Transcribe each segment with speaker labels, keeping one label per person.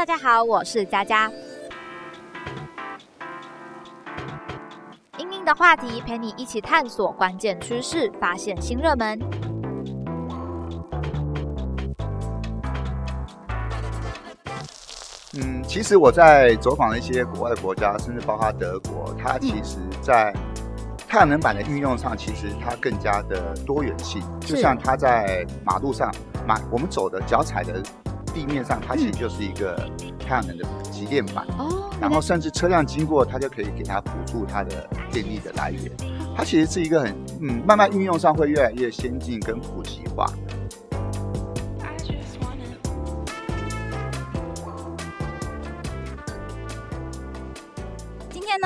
Speaker 1: 大家好，我是佳佳。英英的话题陪你一起探索关键趋势，发现新热门。
Speaker 2: 嗯，其实我在走访了一些国外的国家，甚至包括德国，它其实在太阳能板的运用上，其实它更加的多元性。就像它在马路上，马我们走的脚踩的地面上，它其实就是一个太阳能的集电板。哦。然后甚至车辆经过，它就可以给它辅助它的电力的来源。它其实是一个很嗯，慢慢运用上会越来越先进跟普及化。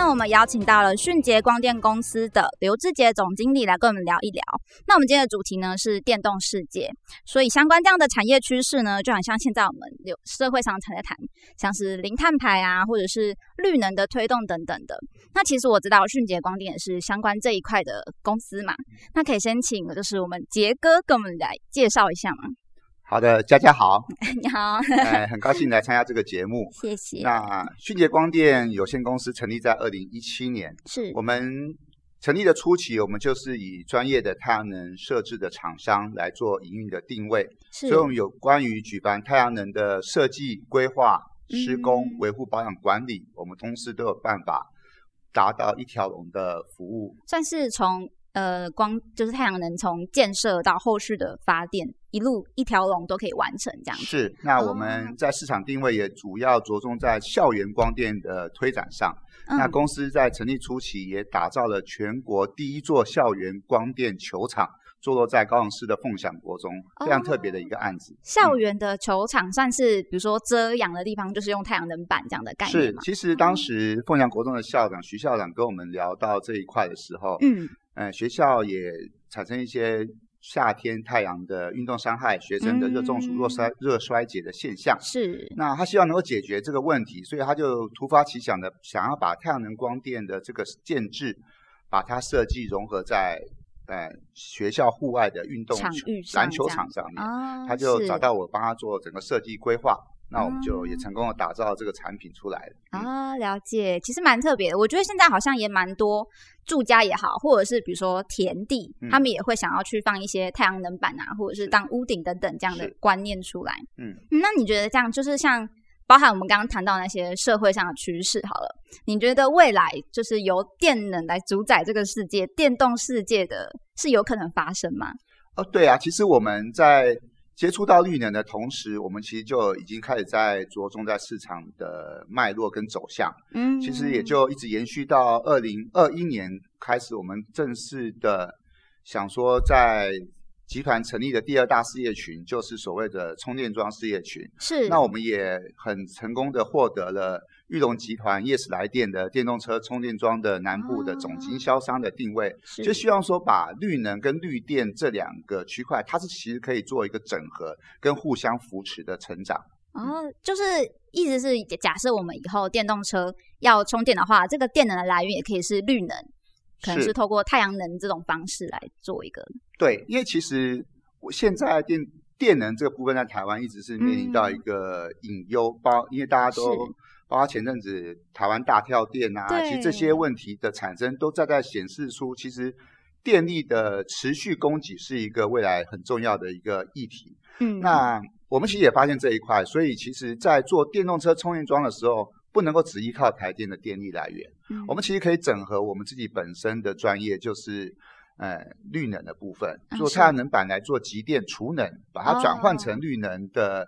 Speaker 1: 那我们邀请到了迅捷光电公司的刘志杰总经理来跟我们聊一聊。那我们今天的主题呢是电动世界，所以相关这样的产业趋势呢，就很像现在我们有社会上常在谈，像是零碳排啊，或者是绿能的推动等等的。那其实我知道迅捷光电也是相关这一块的公司嘛，那可以先请就是我们杰哥跟我们来介绍一下吗？
Speaker 2: 好的，佳佳好，
Speaker 1: 你好，
Speaker 2: 哎，很高兴来参加这个节目，
Speaker 1: 谢谢。
Speaker 2: 那迅捷光电有限公司成立在二零一七年，
Speaker 1: 是。
Speaker 2: 我们成立的初期，我们就是以专业的太阳能设置的厂商来做营运的定位，
Speaker 1: 所
Speaker 2: 以我们有关于举办太阳能的设计、规划、施工、维护、保养、管理，我们公司都有办法达到一条龙的服务，
Speaker 1: 算是从。呃，光就是太阳能从建设到后续的发电，一路一条龙都可以完成这样子。
Speaker 2: 是，那我们在市场定位也主要着重在校园光电的推展上。那公司在成立初期也打造了全国第一座校园光电球场，坐落在高雄市的凤翔国中，非常特别的一个案子。
Speaker 1: 校园的球场算是，比如说遮阳的地方，就是用太阳能板这样的概念
Speaker 2: 是，其实当时凤翔国中的校长徐校长跟我们聊到这一块的时候，嗯。嗯，学校也产生一些夏天太阳的运动伤害，学生的热中暑、热衰、热衰竭的现象。
Speaker 1: 是。
Speaker 2: 那他希望能够解决这个问题，所以他就突发奇想的想要把太阳能光电的这个建制，把它设计融合在呃学校户外的运动篮球场上面。他就找到我帮他做整个设计规划。那我们就也成功的打造这个产品出来了
Speaker 1: 啊，了解，其实蛮特别的。我觉得现在好像也蛮多住家也好，或者是比如说田地，他们也会想要去放一些太阳能板啊，或者是当屋顶等等这样的观念出来。嗯，那你觉得这样就是像包含我们刚刚谈到那些社会上的趋势好了，你觉得未来就是由电能来主宰这个世界，电动世界的是有可能发生吗？
Speaker 2: 哦，对啊，其实我们在。接触到绿能的同时，我们其实就已经开始在着重在市场的脉络跟走向。嗯，其实也就一直延续到二零二一年开始，我们正式的想说，在集团成立的第二大事业群，就是所谓的充电桩事业群。
Speaker 1: 是，
Speaker 2: 那我们也很成功的获得了。玉龙集团夜市来电的电动车充电桩的南部的总经销商的定位，就希望说把绿能跟绿电这两个区块，它是其实可以做一个整合跟互相扶持的成长。
Speaker 1: 哦，就是意思是假设我们以后电动车要充电的话，这个电能的来源也可以是绿能，可能是透过太阳能这种方式来做一个。
Speaker 2: 对，因为其实我现在电电能这个部分在台湾一直是面临到一个隐忧，包因为大家都。包括前阵子台湾大跳电啊，其实这些问题的产生，都在在显示出，其实电力的持续供给是一个未来很重要的一个议题。嗯，那我们其实也发现这一块，所以其实在做电动车充电桩的时候，不能够只依靠台电的电力来源。嗯，我们其实可以整合我们自己本身的专业，就是呃绿能的部分，做太阳能板来做集电储能，把它转换成绿能的。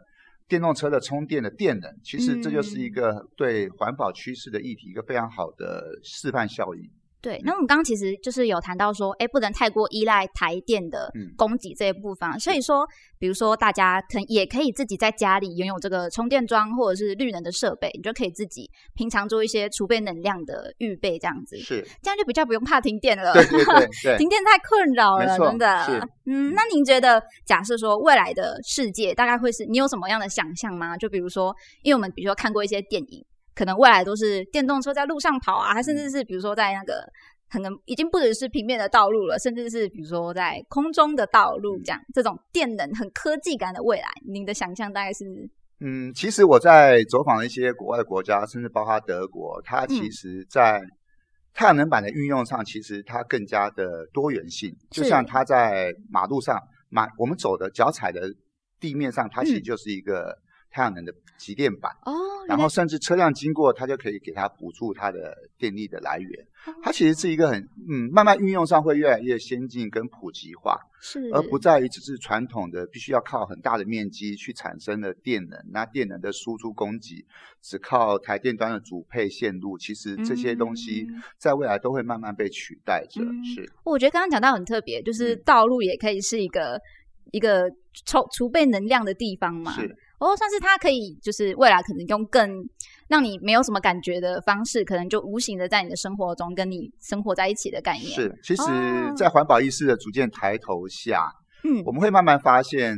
Speaker 2: 电动车的充电的电能，其实这就是一个对环保趋势的议题，一个非常好的示范效应。
Speaker 1: 对，那我们刚刚其实就是有谈到说，哎，不能太过依赖台电的供给这一部分。所以说，比如说大家可也可以自己在家里拥有这个充电桩或者是绿能的设备，你就可以自己平常做一些储备能量的预备，这样子
Speaker 2: 是
Speaker 1: 这样就比较不用怕停电了。
Speaker 2: 对对对，
Speaker 1: 停电太困扰了，真的。
Speaker 2: 是
Speaker 1: 嗯，那您觉得，假设说未来的世界大概会是你有什么样的想象吗？就比如说，因为我们比如说看过一些电影。可能未来都是电动车在路上跑啊，还甚至是比如说在那个可能已经不只是平面的道路了，甚至是比如说在空中的道路这样，这种电能很科技感的未来，您的想象大概是
Speaker 2: 嗯，其实我在走访一些国外的国家，甚至包括德国，它其实在太阳能板的运用上，其实它更加的多元性。就像它在马路上，马我们走的脚踩的地面上，它其实就是一个。太阳能的集电板哦，然后甚至车辆经过，它就可以给它补助它的电力的来源。它其实是一个很嗯，慢慢运用上会越来越先进跟普及化，
Speaker 1: 是
Speaker 2: 而不在于只是传统的必须要靠很大的面积去产生的电能，那电能的输出供给只靠台电端的主配线路，其实这些东西在未来都会慢慢被取代着。是，
Speaker 1: 我觉得刚刚讲到很特别，就是道路也可以是一个一个储储备能量的地方嘛。
Speaker 2: 是。
Speaker 1: 哦，算是它可以，就是未来可能用更让你没有什么感觉的方式，可能就无形的在你的生活中跟你生活在一起的概念。
Speaker 2: 是，其实，在环保意识的逐渐抬头下，嗯，我们会慢慢发现，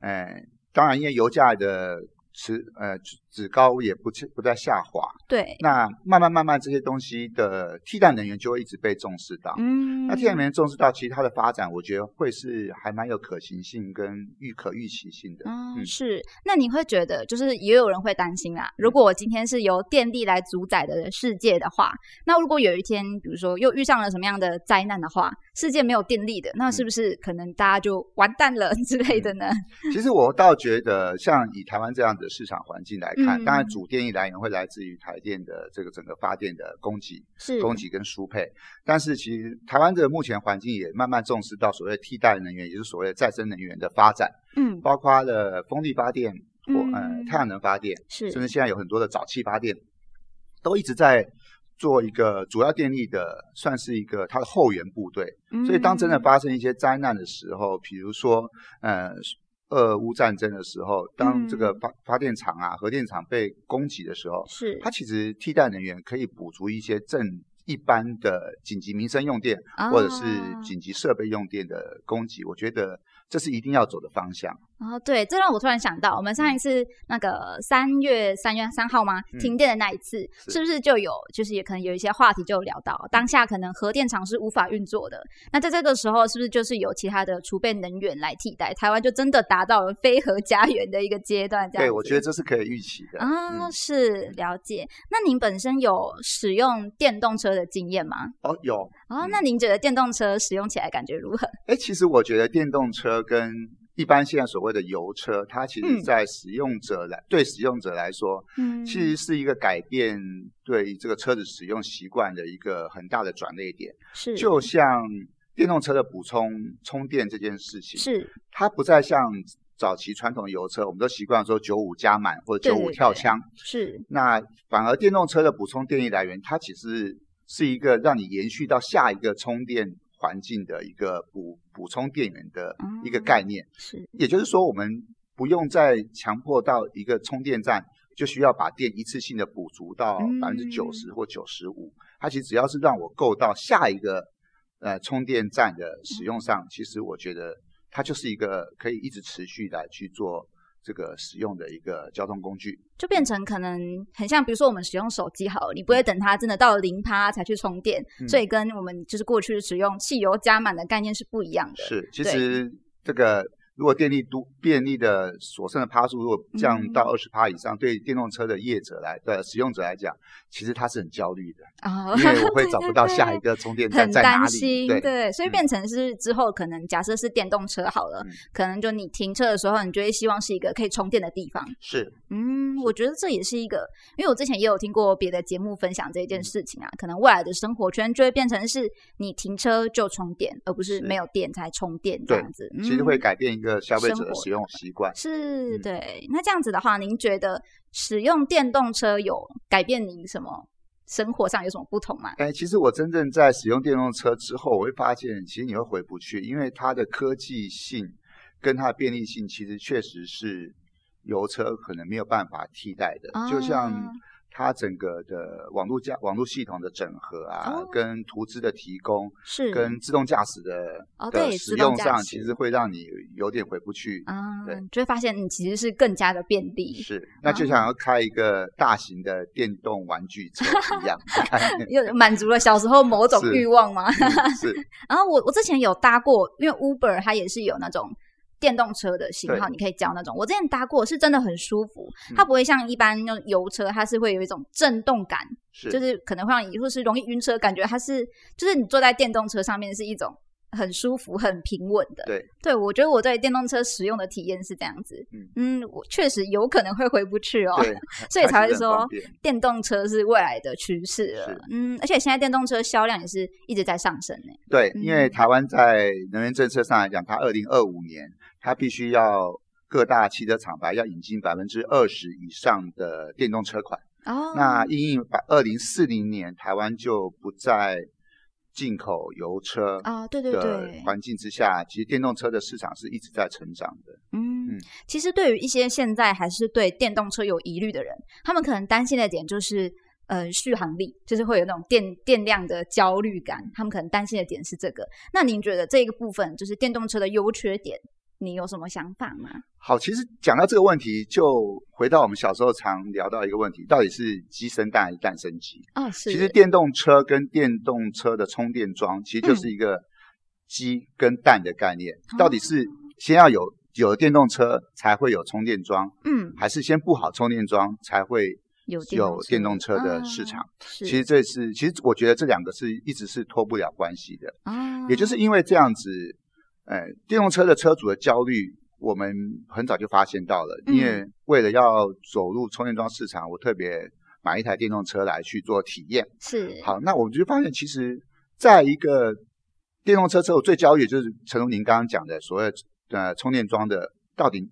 Speaker 2: 哎，当然因为油价的。持呃，指高也不不再下滑，
Speaker 1: 对。
Speaker 2: 那慢慢慢慢这些东西的替代能源就会一直被重视到。嗯，那替代能源重视到，其实它的发展，我觉得会是还蛮有可行性跟预可预期性的。
Speaker 1: 嗯，是。那你会觉得，就是也有人会担心啊，如果我今天是由电力来主宰的世界的话，那如果有一天，比如说又遇上了什么样的灾难的话，世界没有电力的，那是不是可能大家就完蛋了 之类的呢？
Speaker 2: 其实我倒觉得，像以台湾这样的。市场环境来看，当然主电力来源会来自于台电的这个整个发电的供给、
Speaker 1: 是
Speaker 2: 供给跟输配。但是其实台湾的目前环境也慢慢重视到所谓替代能源，也就是所谓再生能源的发展。嗯，包括了风力发电或呃太阳能发电，
Speaker 1: 是
Speaker 2: 甚至现在有很多的沼气发电，都一直在做一个主要电力的，算是一个它的后援部队。所以当真的发生一些灾难的时候，比如说呃。俄乌战争的时候，当这个发发电厂啊、核电厂被攻击的时候，
Speaker 1: 是
Speaker 2: 它其实替代能源可以补足一些正一般的紧急民生用电或者是紧急设备用电的供给。我觉得。这是一定要走的方向。
Speaker 1: 哦，对，这让我突然想到，我们上一次那个三月三月三号吗？停电的那一次，是不是就有，就是也可能有一些话题就有聊到，当下可能核电厂是无法运作的。那在这个时候，是不是就是有其他的储备能源来替代？台湾就真的达到了非核家园的一个阶段？这样，
Speaker 2: 对，我觉得这是可以预期的。
Speaker 1: 啊，是了解。那您本身有使用电动车的经验吗？
Speaker 2: 哦，有。
Speaker 1: 哦，那您觉得电动车使用起来感觉如何？
Speaker 2: 哎，其实我觉得电动车。跟一般现在所谓的油车，它其实在使用者来对使用者来说，嗯，其实是一个改变对这个车子使用习惯的一个很大的转捩点。
Speaker 1: 是，
Speaker 2: 就像电动车的补充充电这件事情，
Speaker 1: 是
Speaker 2: 它不再像早期传统油车，我们都习惯说九五加满或者九五跳枪，
Speaker 1: 是。
Speaker 2: 那反而电动车的补充电力来源，它其实是一个让你延续到下一个充电。环境的一个补补充电源的一个概念，
Speaker 1: 是，
Speaker 2: 也就是说，我们不用再强迫到一个充电站就需要把电一次性的补足到百分之九十或九十五，它其实只要是让我够到下一个呃充电站的使用上，其实我觉得它就是一个可以一直持续来去做。这个使用的一个交通工具，
Speaker 1: 就变成可能很像，比如说我们使用手机好了，你不会等它真的到零趴才去充电，所以跟我们就是过去使用汽油加满的概念是不一样的。
Speaker 2: 是，其实这个。如果电力都便利的所剩的趴数如果降到二十趴以上，对电动车的业者来的使用者来讲，其实他是很焦虑的啊，因为我会找不到下一个充电站在 哪里。
Speaker 1: 对，所以变成是之后可能假设是电动车好了，可能就你停车的时候，你就会希望是一个可以充电的地方。
Speaker 2: 是，
Speaker 1: 嗯，我觉得这也是一个，因为我之前也有听过别的节目分享这件事情啊，可能未来的生活圈就会变成是你停车就充电，而不是没有电才充电这样子。
Speaker 2: 其实会改变一个。个消费者的使用习惯
Speaker 1: 是对，那这样子的话，您觉得使用电动车有改变您什么生活上有什么不同吗？
Speaker 2: 哎，其实我真正在使用电动车之后，我会发现，其实你会回不去，因为它的科技性跟它的便利性，其实确实是油车可能没有办法替代的，就像。它整个的网络架、网络系统的整合啊，跟图资的提供，
Speaker 1: 是
Speaker 2: 跟自动驾驶的对使用上，其实会让你有点回不去啊。对，
Speaker 1: 就会发现你其实是更加的便利。
Speaker 2: 是，那就想要开一个大型的电动玩具车一样，
Speaker 1: 又满足了小时候某种欲望吗？
Speaker 2: 是。
Speaker 1: 然后我我之前有搭过，因为 Uber 它也是有那种。电动车的型号，你可以叫那种。我之前搭过，是真的很舒服，它不会像一般那种油车，它是会有一种震动感，就是可能会让你或是容易晕车，感觉它是就是你坐在电动车上面是一种。很舒服、很平稳的。
Speaker 2: 对，
Speaker 1: 对我觉得我对电动车使用的体验是这样子。嗯嗯，我确实有可能会回不去哦。所以 才会说电动车是未来的趋势了。嗯，而且现在电动车销量也是一直在上升呢。
Speaker 2: 对，因为台湾在能源政策上来讲，它二零二五年它必须要各大汽车厂牌要引进百分之二十以上的电动车款。哦。那因应百二零四零年台湾就不再。进口油车
Speaker 1: 啊，对对对，
Speaker 2: 环境之下，其实电动车的市场是一直在成长的。
Speaker 1: 嗯，其实对于一些现在还是对电动车有疑虑的人，他们可能担心的点就是，呃，续航力，就是会有那种电电量的焦虑感。他们可能担心的点是这个。那您觉得这个部分就是电动车的优缺点？你有什么想法吗？
Speaker 2: 好，其实讲到这个问题，就回到我们小时候常聊到一个问题，到底是鸡生蛋还是蛋生鸡？
Speaker 1: 啊，是。
Speaker 2: 其实电动车跟电动车的充电桩，其实就是一个鸡跟蛋的概念。到底是先要有有电动车才会有充电桩，嗯，还是先布好充电桩才会有有电动车的市场？其实这是，其实我觉得这两个是一直是脱不了关系的。啊，也就是因为这样子。哎，电动车的车主的焦虑，我们很早就发现到了。因为为了要走入充电桩市场，我特别买一台电动车来去做体验。
Speaker 1: 是。
Speaker 2: 好，那我们就发现，其实在一个电动车车主最焦虑，就是陈如您刚刚讲的所谓呃充电桩的到底。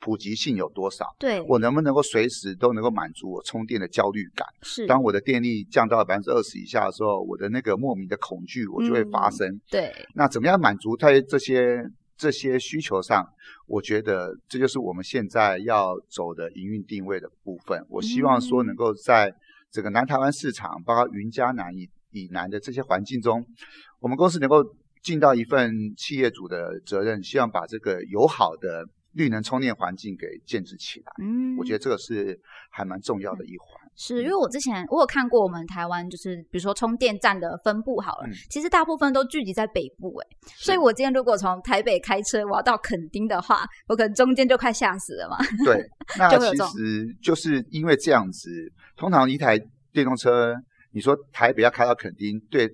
Speaker 2: 普及性有多少？
Speaker 1: 对
Speaker 2: 我能不能够随时都能够满足我充电的焦虑感？
Speaker 1: 是，
Speaker 2: 当我的电力降到百分之二十以下的时候，我的那个莫名的恐惧我就会发生。
Speaker 1: 对，
Speaker 2: 那怎么样满足在这些这些需求上？我觉得这就是我们现在要走的营运定位的部分。我希望说能够在整个南台湾市场，包括云嘉南以以南的这些环境中，我们公司能够尽到一份企业主的责任，希望把这个友好的。绿能充电环境给建制起来，嗯，我觉得这个是还蛮重要的一环。
Speaker 1: 是因为我之前我有看过我们台湾，就是比如说充电站的分布好了，其实大部分都聚集在北部，哎，所以我今天如果从台北开车我要到垦丁的话，我可能中间就快吓死了嘛。
Speaker 2: 对，那其实就是因为这样子，通常一台电动车，你说台北要开到垦丁，对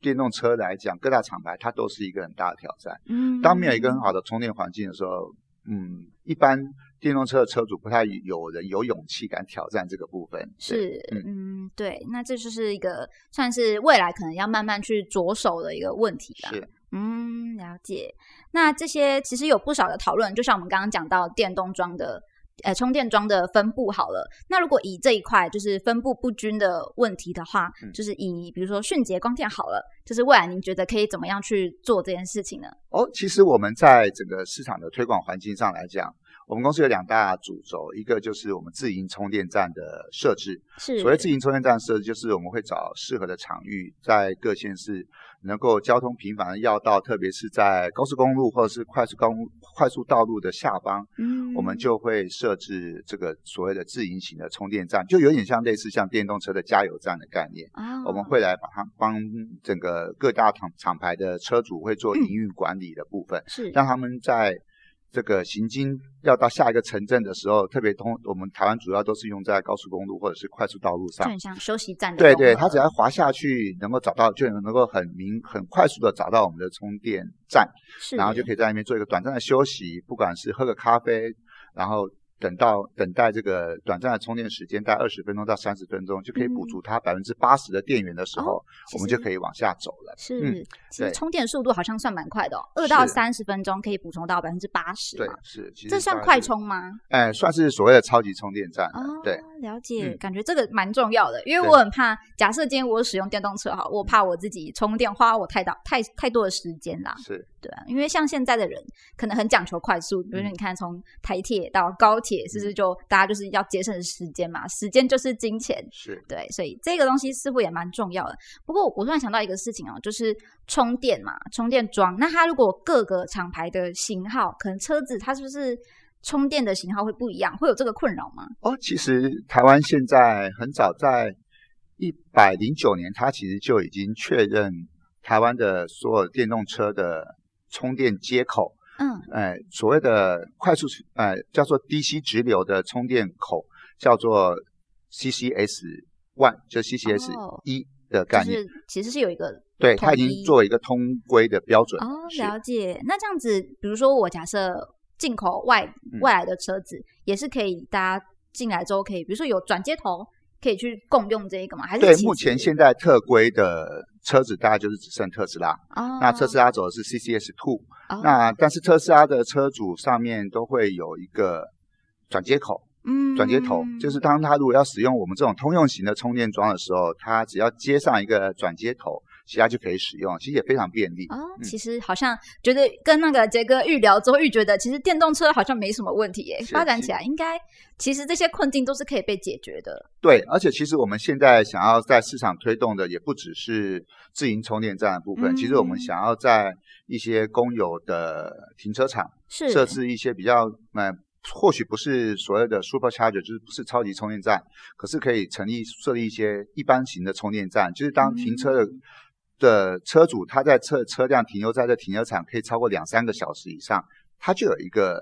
Speaker 2: 电动车来讲，各大厂牌它都是一个很大的挑战。嗯，当没有一个很好的充电环境的时候。嗯，一般电动车的车主不太有人有勇气敢挑战这个部分。
Speaker 1: 是，嗯，对，那这就是一个算是未来可能要慢慢去着手的一个问题
Speaker 2: 吧。是，
Speaker 1: 嗯，了解。那这些其实有不少的讨论，就像我们刚刚讲到电动桩的。呃，充电桩的分布好了。那如果以这一块就是分布不均的问题的话，就是以比如说迅捷光电好了，就是未来您觉得可以怎么样去做这件事情呢？
Speaker 2: 哦，其实我们在整个市场的推广环境上来讲，我们公司有两大主轴，一个就是我们自营充电站的设置。
Speaker 1: 是。
Speaker 2: 所谓自营充电站设置，就是我们会找适合的场域，在各县市。能够交通频繁的要道，特别是在高速公路或者是快速公快速道路的下方，嗯，我们就会设置这个所谓的自营型的充电站，就有点像类似像电动车的加油站的概念。啊，我们会来把它帮整个各大厂厂牌的车主会做 营运管理的部分，
Speaker 1: 是
Speaker 2: 让他们在。这个行经要到下一个城镇的时候，特别通，我们台湾主要都是用在高速公路或者是快速道路上，
Speaker 1: 就很像休息站。
Speaker 2: 对对，它只要滑下去，能够找到，就能够很明、很快速的找到我们的充电站，然后就可以在那边做一个短暂的休息，不管是喝个咖啡，然后。等到等待这个短暂的充电时间，大概二十分钟到三十分钟，就可以补足它百分之八十的电源的时候，我们就可以往下走了。
Speaker 1: 是，其实充电速度好像算蛮快的哦，二到三十分钟可以补充到百分之八十。
Speaker 2: 对，是，
Speaker 1: 这算快充吗？
Speaker 2: 哎，算是所谓的超级充电站。哦，对，
Speaker 1: 了解，感觉这个蛮重要的，因为我很怕，假设今天我使用电动车哈，我怕我自己充电花我太大太太多的时间啦。
Speaker 2: 是。
Speaker 1: 对啊，因为像现在的人可能很讲求快速，比如说你看从台铁到高铁，是不是就大家就是要节省时间嘛？时间就是金钱，
Speaker 2: 是
Speaker 1: 对，所以这个东西似乎也蛮重要的。不过我突然想到一个事情哦，就是充电嘛，充电桩。那它如果各个厂牌的型号，可能车子它是不是充电的型号会不一样？会有这个困扰吗？
Speaker 2: 哦，其实台湾现在很早在一百零九年，它其实就已经确认台湾的所有电动车的。充电接口
Speaker 1: 嗯，
Speaker 2: 哎，所谓的快速呃叫做 DC 直流的充电口叫做 CCS One，就 CCS 一的概念，
Speaker 1: 其实是有一个
Speaker 2: 对，它已经作为一个通规的标准。
Speaker 1: 哦，了解。那这样子，比如说我假设进口外外来的车子，也是可以大家进来之后可以，比如说有转接头。可以去共用这一个吗？还是
Speaker 2: 对，目前现在特规的车子大概就是只剩特斯拉。哦。那特斯拉走的是 CCS Two。哦。那但是特斯拉的车主上面都会有一个转接口。嗯。转接头就是当他如果要使用我们这种通用型的充电桩的时候，他只要接上一个转接头。其他就可以使用，其实也非常便利
Speaker 1: 哦。其实好像觉得跟那个杰哥预聊之后，预觉得其实电动车好像没什么问题耶，发展起来应该其实这些困境都是可以被解决的。
Speaker 2: 对，而且其实我们现在想要在市场推动的也不只是自营充电站的部分，其实我们想要在一些公有的停车场设置一些比较嗯，或许不是所谓的 super charger，就是不是超级充电站，可是可以成立设立一些一般型的充电站，就是当停车的。的车主他在车车辆停留在这停车场可以超过两三个小时以上，他就有一个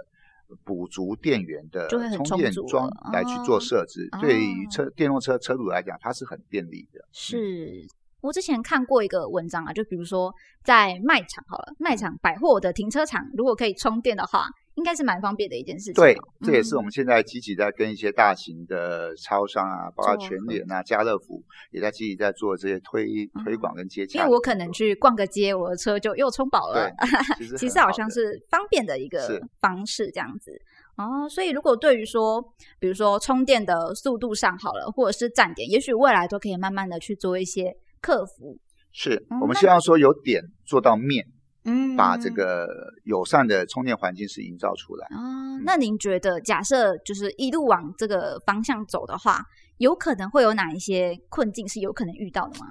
Speaker 2: 补足电源的充电桩来去做设置。对于车电动车车主来讲，它是很便利的。
Speaker 1: 是我之前看过一个文章啊，就比如说在卖场好了，卖场百货的停车场如果可以充电的话。应该是蛮方便的一件事情。
Speaker 2: 对，这也是我们现在积极在跟一些大型的超商啊，包括全联啊、家乐福，也在积极在做这些推推广跟接洽。
Speaker 1: 因为我可能去逛个街，我的车就又充饱了。其实好像是方便的一个方式，这样子。哦，所以如果对于说，比如说充电的速度上好了，或者是站点，也许未来都可以慢慢的去做一些克服。
Speaker 2: 是我们希望说有点做到面。嗯，把这个友善的充电环境是营造出来
Speaker 1: 啊。那您觉得，假设就是一路往这个方向走的话，有可能会有哪一些困境是有可能遇到的吗？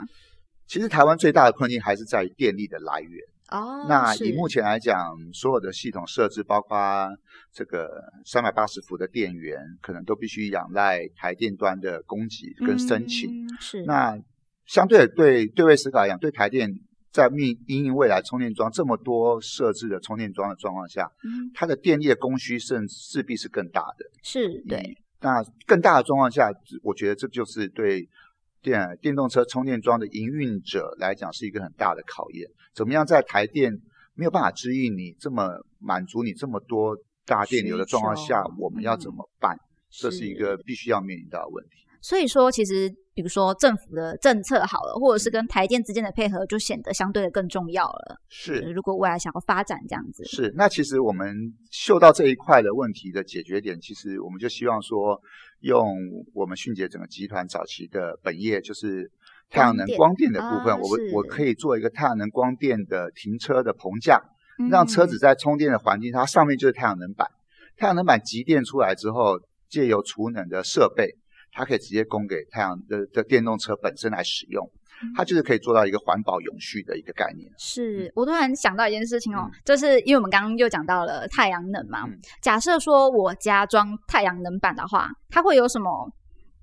Speaker 2: 其实台湾最大的困境还是在于电力的来源哦。那以目前来讲，所有的系统设置，包括这个三百八十伏的电源，可能都必须仰赖台电端的供给跟申请。
Speaker 1: 是。
Speaker 2: 那相对对对位思考来讲，对台电。在命因应未来充电桩这么多设置的充电桩的状况下，嗯，它的电力的供需甚势必是更大的。
Speaker 1: 是对。
Speaker 2: 那更大的状况下，我觉得这就是对电电动车充电桩的营运者来讲是一个很大的考验。怎么样在台电没有办法支应你这么满足你这么多大电流的状况下，我们要怎么办？这是一个必须要面临到的问题。
Speaker 1: 所以说，其实。比如说政府的政策好了，或者是跟台电之间的配合，就显得相对的更重要了。
Speaker 2: 是，
Speaker 1: 如果未来想要发展这样子，
Speaker 2: 是。那其实我们嗅到这一块的问题的解决点，其实我们就希望说，用我们迅捷整个集团早期的本业，就是太阳能光电的部分，我我可以做一个太阳能光电的停车的棚架，让车子在充电的环境，它上面就是太阳能板，太阳能板集电出来之后，借由储能的设备。它可以直接供给太阳的的电动车本身来使用，它就是可以做到一个环保永续的一个概念。
Speaker 1: 是我突然想到一件事情哦，就是因为我们刚刚又讲到了太阳能嘛，假设说我家装太阳能板的话，它会有什么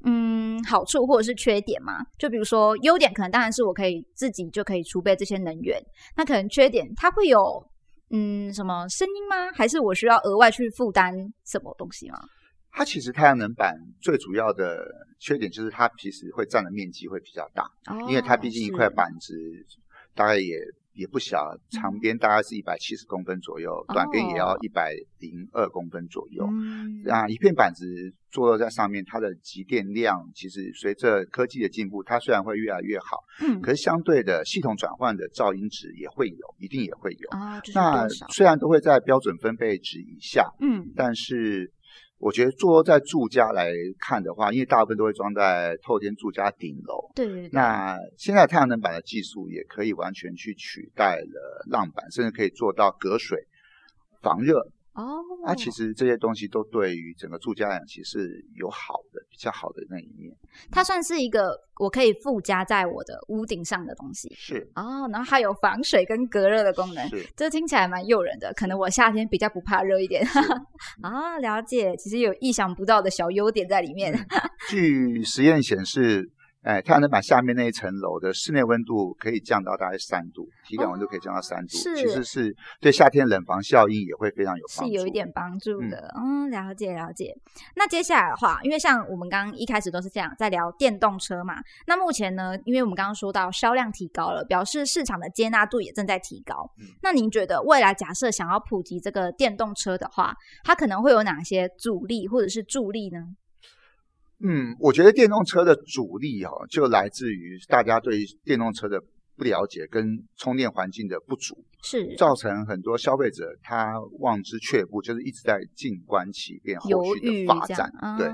Speaker 1: 嗯好处或者是缺点吗？就比如说优点，可能当然是我可以自己就可以储备这些能源，那可能缺点它会有嗯什么声音吗？还是我需要额外去负担什么东西吗？
Speaker 2: 它其实太阳能板最主要的缺点就是它其实会占的面积会比较大，因为它毕竟一块板子大概也也不小，长边大概是一百七十公分左右，短边也要一百零二公分左右。啊，一片板子坐落在上面，它的集电量其实随着科技的进步，它虽然会越来越好，嗯，可是相对的系统转换的噪音值也会有，一定也会有。
Speaker 1: 啊，
Speaker 2: 那虽然都会在标准分贝值以下，嗯，但是。我觉得坐在住家来看的话，因为大部分都会装在透天住家顶楼。
Speaker 1: 对。
Speaker 2: 那现在太阳能板的技术也可以完全去取代了浪板，甚至可以做到隔水、防热。哦，那其实这些东西都对于整个住家来讲，其实有好的、比较好的那一面。
Speaker 1: 它算是一个我可以附加在我的屋顶上的东西。
Speaker 2: 是
Speaker 1: 哦，然后还有防水跟隔热的功能，这听起来蛮诱人的。可能我夏天比较不怕热一点。啊，了解，其实有意想不到的小优点在里面。
Speaker 2: 据实验显示，哎，太阳能板下面那一层楼的室内温度可以降到大概三度，体感温度可以降到三度，其实是对夏天冷房效应也会非常有帮
Speaker 1: 助，是有一点帮助的。嗯，了解了解。那接下来的话，因为像我们刚刚一开始都是这样在聊电动车嘛，那目前呢，因为我们刚刚说到销量提高了，表示市场的接纳度也正在提高。那您觉得未来假设想要普及这个电动车的话，它可能会有哪些阻力或者是助力呢？
Speaker 2: 嗯，我觉得电动车的阻力哈，就来自于大家对电动车的不了解跟充电环境的不足。
Speaker 1: 是
Speaker 2: 造成很多消费者他望之却步，就是一直在静观其变，后续的发展。对，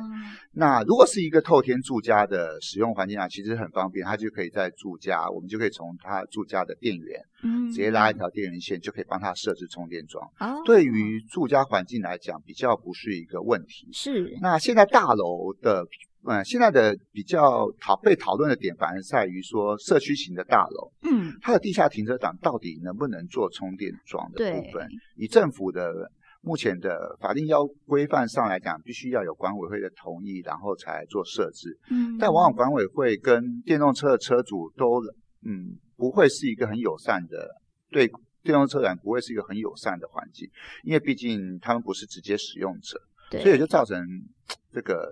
Speaker 2: 那如果是一个透天住家的使用环境啊，其实很方便，他就可以在住家，我们就可以从他住家的电源，嗯，直接拉一条电源线，就可以帮他设置充电桩。哦，对于住家环境来讲，比较不是一个问题。
Speaker 1: 是。
Speaker 2: 那现在大楼的，嗯，现在的比较讨被讨论的点，反而在于说社区型的大楼，嗯，它的地下停车场到底能不能做？充电桩的部分，以政府的目前的法定要规范上来讲，必须要有管委会的同意，然后才做设置。嗯，但往往管委会跟电动车的车主都，嗯，不会是一个很友善的，对电动车人不会是一个很友善的环境，因为毕竟他们不是直接使用者，所以就造成这个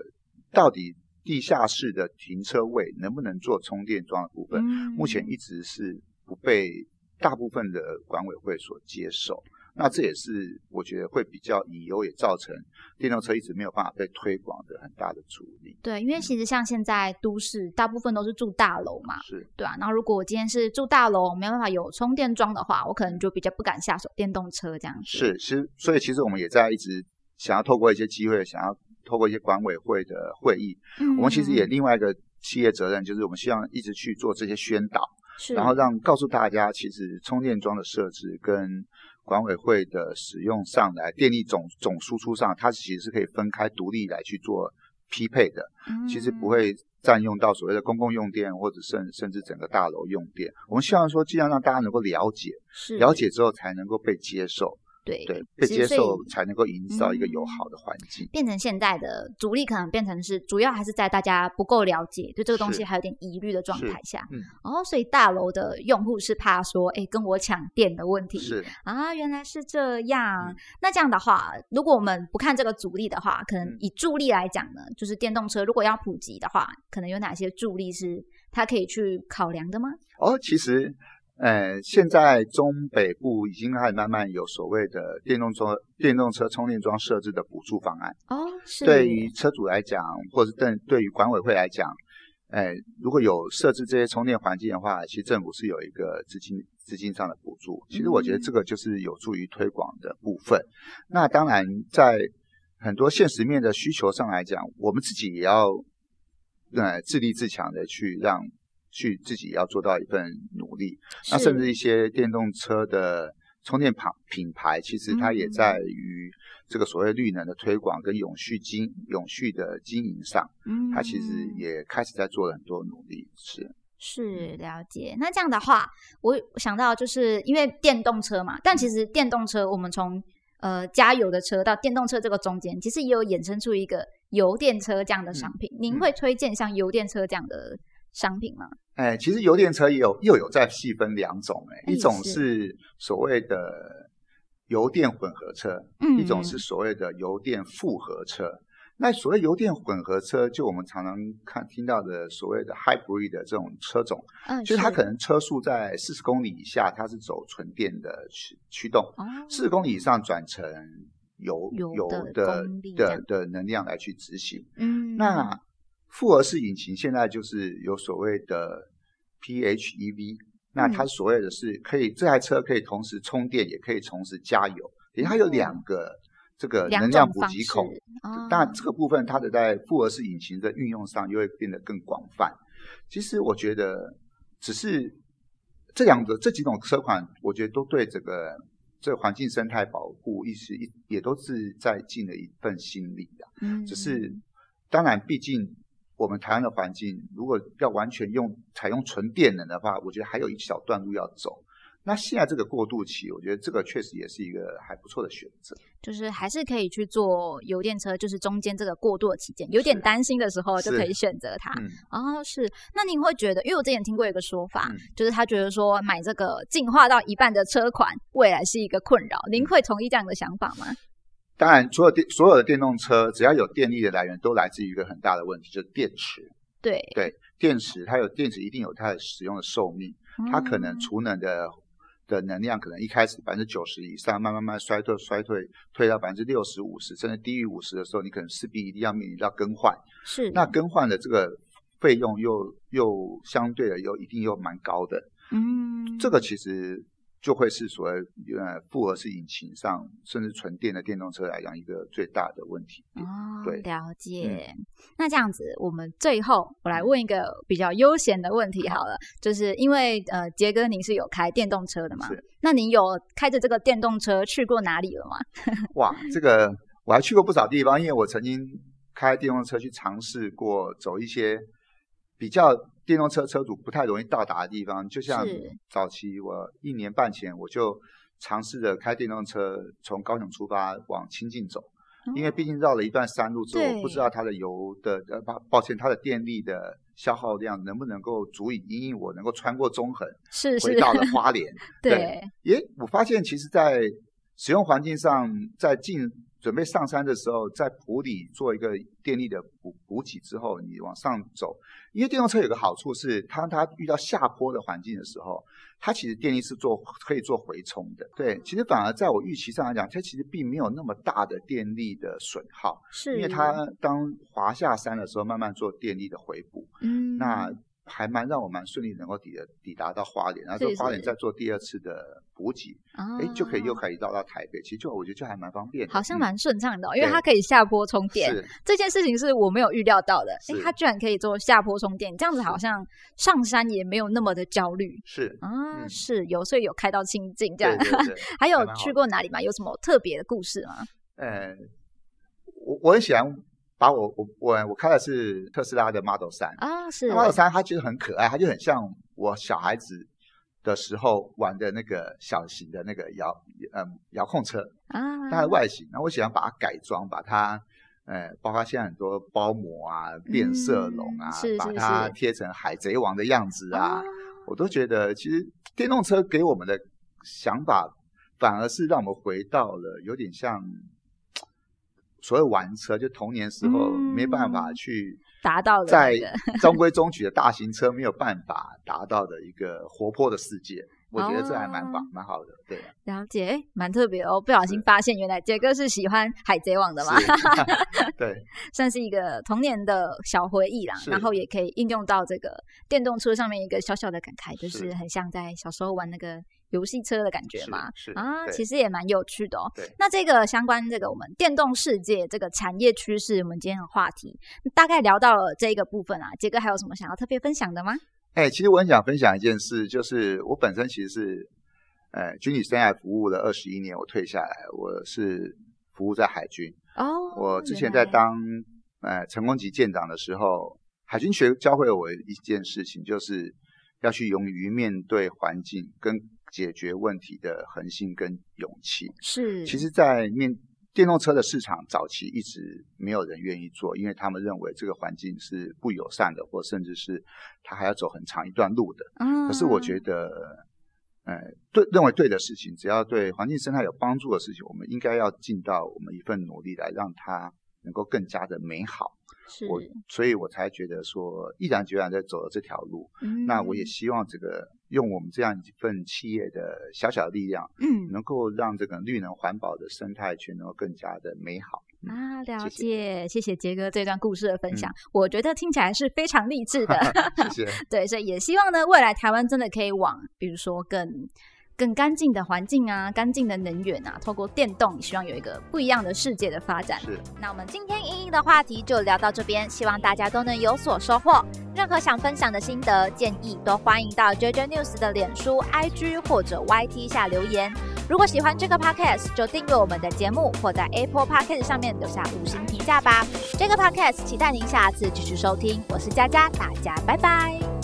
Speaker 2: 到底地下室的停车位能不能做充电桩的部分，目前一直是不被。大部分的管委会所接受，那这也是我觉得会比较隐忧，也造成电动车一直没有办法被推广的很大的阻力。
Speaker 1: 对，因为其实像现在都市大部分都是住大楼嘛，
Speaker 2: 是
Speaker 1: 对啊。然后如果我今天是住大楼，没办法有充电桩的话，我可能就比较不敢下手电动车这样子。
Speaker 2: 是，其实所以其实我们也在一直想要透过一些机会，想要透过一些管委会的会议，我们其实也另外一个企业责任，就是我们希望一直去做这些宣导。然后让告诉大家，其实充电桩的设置跟管委会的使用上来，电力总总输出上，它其实是可以分开独立来去做匹配的。其实不会占用到所谓的公共用电，或者甚甚至整个大楼用电。我们希望说，尽量让大家能够了解，了解之后才能够被接受。
Speaker 1: 对
Speaker 2: 对，被接受才能够营造一个友好的环境。
Speaker 1: 变成现在的阻力，可能变成是主要还是在大家不够了解，对这个东西还有点疑虑的状态下。嗯，哦，所以大楼的用户是怕说，哎，跟我抢电的问题。
Speaker 2: 是
Speaker 1: 啊，原来是这样。那这样的话，如果我们不看这个阻力的话，可能以助力来讲呢，就是电动车如果要普及的话，可能有哪些助力是它可以去考量的吗？
Speaker 2: 哦，其实。呃，现在中北部已经开始慢慢有所谓的电动车、电动车充电桩设置的补助方案
Speaker 1: 哦。是
Speaker 2: 对于车主来讲，或者是对对于管委会来讲，哎，如果有设置这些充电环境的话，其实政府是有一个资金资金上的补助。其实我觉得这个就是有助于推广的部分。那当然，在很多现实面的需求上来讲，我们自己也要呃自立自强的去让。去自己要做到一份努力，那甚至一些电动车的充电品品牌，其实它也在于这个所谓绿能的推广跟永续经永续的经营上，嗯，它其实也开始在做了很多努力，是。
Speaker 1: 是了解。那这样的话，我想到就是因为电动车嘛，但其实电动车我们从呃加油的车到电动车这个中间，其实也有衍生出一个油电车这样的商品。您会推荐像油电车这样的商品吗？
Speaker 2: 哎，其实油电车也有又有在细分两种，哎，一种是所谓的油电混合车，一种是所谓的油电复合车。那所谓油电混合车，就我们常常看听到的所谓的 hybrid 的这种车种，嗯，就是它可能车速在四十公里以下，它是走纯电的驱驱动，四十公里以上转成油油的的的能量来去执行，嗯，那。复合式引擎现在就是有所谓的 PHEV，那它所谓的是可以这台车可以同时充电，也可以同时加油，因为它有两个这个能量补给孔。当然这个部分它的在复合式引擎的运用上又会变得更广泛。其实我觉得只是这两个这几种车款，我觉得都对这个这个环境生态保护意识一也都是在尽了一份心力的。嗯，只是当然毕竟。我们台湾的环境，如果要完全用采用纯电能的话，我觉得还有一小段路要走。那现在这个过渡期，我觉得这个确实也是一个还不错的选择，
Speaker 1: 就是还是可以去做油电车，就是中间这个过渡的期间，有点担心的时候就可以选择它。哦，是。那您会觉得，因为我之前听过一个说法，就是他觉得说买这个进化到一半的车款，未来是一个困扰。您会同意这样的想法吗？
Speaker 2: 当然，所有电所有的电动车，只要有电力的来源，都来自于一个很大的问题，就是电池。
Speaker 1: 对
Speaker 2: 对，电池它有电池，一定有它的使用的寿命，它可能储能的。的能量可能一开始百分之九十以上，慢慢慢衰退衰退，退到百分之六十五十，甚至低于五十的时候，你可能势必一定要面临到更换。
Speaker 1: 是，
Speaker 2: 那更换的这个费用又又相对的又一定又蛮高的。嗯，这个其实。就会是所谓呃复合式引擎上，甚至纯电的电动车来讲，一个最大的问题。哦，对，
Speaker 1: 了解。那这样子，我们最后我来问一个比较悠闲的问题好了，就是因为呃杰哥您是有开电动车的嘛？是。那您有开着这个电动车去过哪里了吗？
Speaker 2: 哇，这个我还去过不少地方，因为我曾经开电动车去尝试过走一些比较。电动车车主不太容易到达的地方，就像早期我一年半前我就尝试着开电动车从高雄出发往清境走，因为毕竟绕了一段山路之后，不知道它的油的呃抱抱歉它的电力的消耗量能不能够足以因应我能够穿过中横，
Speaker 1: 是
Speaker 2: 回到了花莲。
Speaker 1: 对，
Speaker 2: 耶，我发现其实在使用环境上，在进。准备上山的时候，在埔里做一个电力的补补给之后，你往上走。因为电动车有个好处是，它它遇到下坡的环境的时候，它其实电力是做可以做回充的。对，其实反而在我预期上来讲，它其实并没有那么大的电力的损耗。
Speaker 1: 是，
Speaker 2: 因为它当滑下山的时候，慢慢做电力的回补。嗯，那。还蛮让我蛮顺利，能够抵抵达到花莲，然后花莲再做第二次的补给，哎，就可以又可以到到台北。其实就我觉得就还蛮方便，
Speaker 1: 好像蛮顺畅的，因为它可以下坡充电。这件事情是我没有预料到的，哎，它居然可以做下坡充电，这样子好像上山也没有那么的焦虑。
Speaker 2: 是
Speaker 1: 啊，是有所以有开到清境这样。还
Speaker 2: 有
Speaker 1: 去过哪里吗？有什么特别的故事吗？
Speaker 2: 呃，我我很喜欢。把我我我我开的是特斯拉的 Model 三
Speaker 1: 啊，是
Speaker 2: Model 三，它其实很可爱，它就很像我小孩子的时候玩的那个小型的那个遥嗯遥控车啊，它的外形，那我喜欢把它改装，把它呃，包括现在很多包膜啊、变色龙啊，把它贴成海贼王的样子啊，我都觉得其实电动车给我们的想法，反而是让我们回到了有点像。所谓玩车，就童年时候没办法去
Speaker 1: 达到
Speaker 2: 在中规中矩的大型车没有办法达到的一个活泼的世界，我觉得这还蛮棒，蛮好的。对，
Speaker 1: 了解，蛮特别哦。不小心发现，原来杰哥是喜欢海贼王的嘛？
Speaker 2: 对，
Speaker 1: 算是一个童年的小回忆啦。然后也可以应用到这个电动车上面一个小小的感慨，就是很像在小时候玩那个。游戏车的感觉嘛，啊，其实也蛮有趣的哦。那这个相关这个我们电动世界这个产业趋势，我们今天的话题大概聊到了这一个部分啊。杰哥还有什么想要特别分享的吗？
Speaker 2: 哎，其实我很想分享一件事，就是我本身其实是呃军旅生涯服务了二十一年，我退下来，我是服务在海军哦。我之前在当呃成功级舰长的时候，海军学教会了我一件事情，就是要去勇于面对环境跟。解决问题的恒心跟勇气
Speaker 1: 是，
Speaker 2: 其实，在面电动车的市场早期一直没有人愿意做，因为他们认为这个环境是不友善的，或甚至是他还要走很长一段路的。嗯，可是我觉得，呃，对，认为对的事情，只要对环境生态有帮助的事情，我们应该要尽到我们一份努力来让它能够更加的美好。我，所以我才觉得说，毅然决然在走了这条路。嗯，那我也希望这个用我们这样一份企业的小小的力量，嗯，能够让这个绿能环保的生态圈能够更加的美好。
Speaker 1: 啊，了解，谢谢杰哥这段故事的分享，我觉得听起来是非常励志的。
Speaker 2: 谢谢。
Speaker 1: 对，所以也希望呢，未来台湾真的可以往，比如说更。更干净的环境啊，干净的能源啊，透过电动，希望有一个不一样的世界的发展。
Speaker 2: 是，
Speaker 1: 那我们今天莹莹的话题就聊到这边，希望大家都能有所收获。任何想分享的心得建议，都欢迎到 JJ News 的脸书、IG 或者 YT 下留言。如果喜欢这个 Podcast，就订阅我们的节目，或在 Apple Podcast 上面留下五星评价吧。这个 Podcast 期待您下次继续收听，我是佳佳，大家拜拜。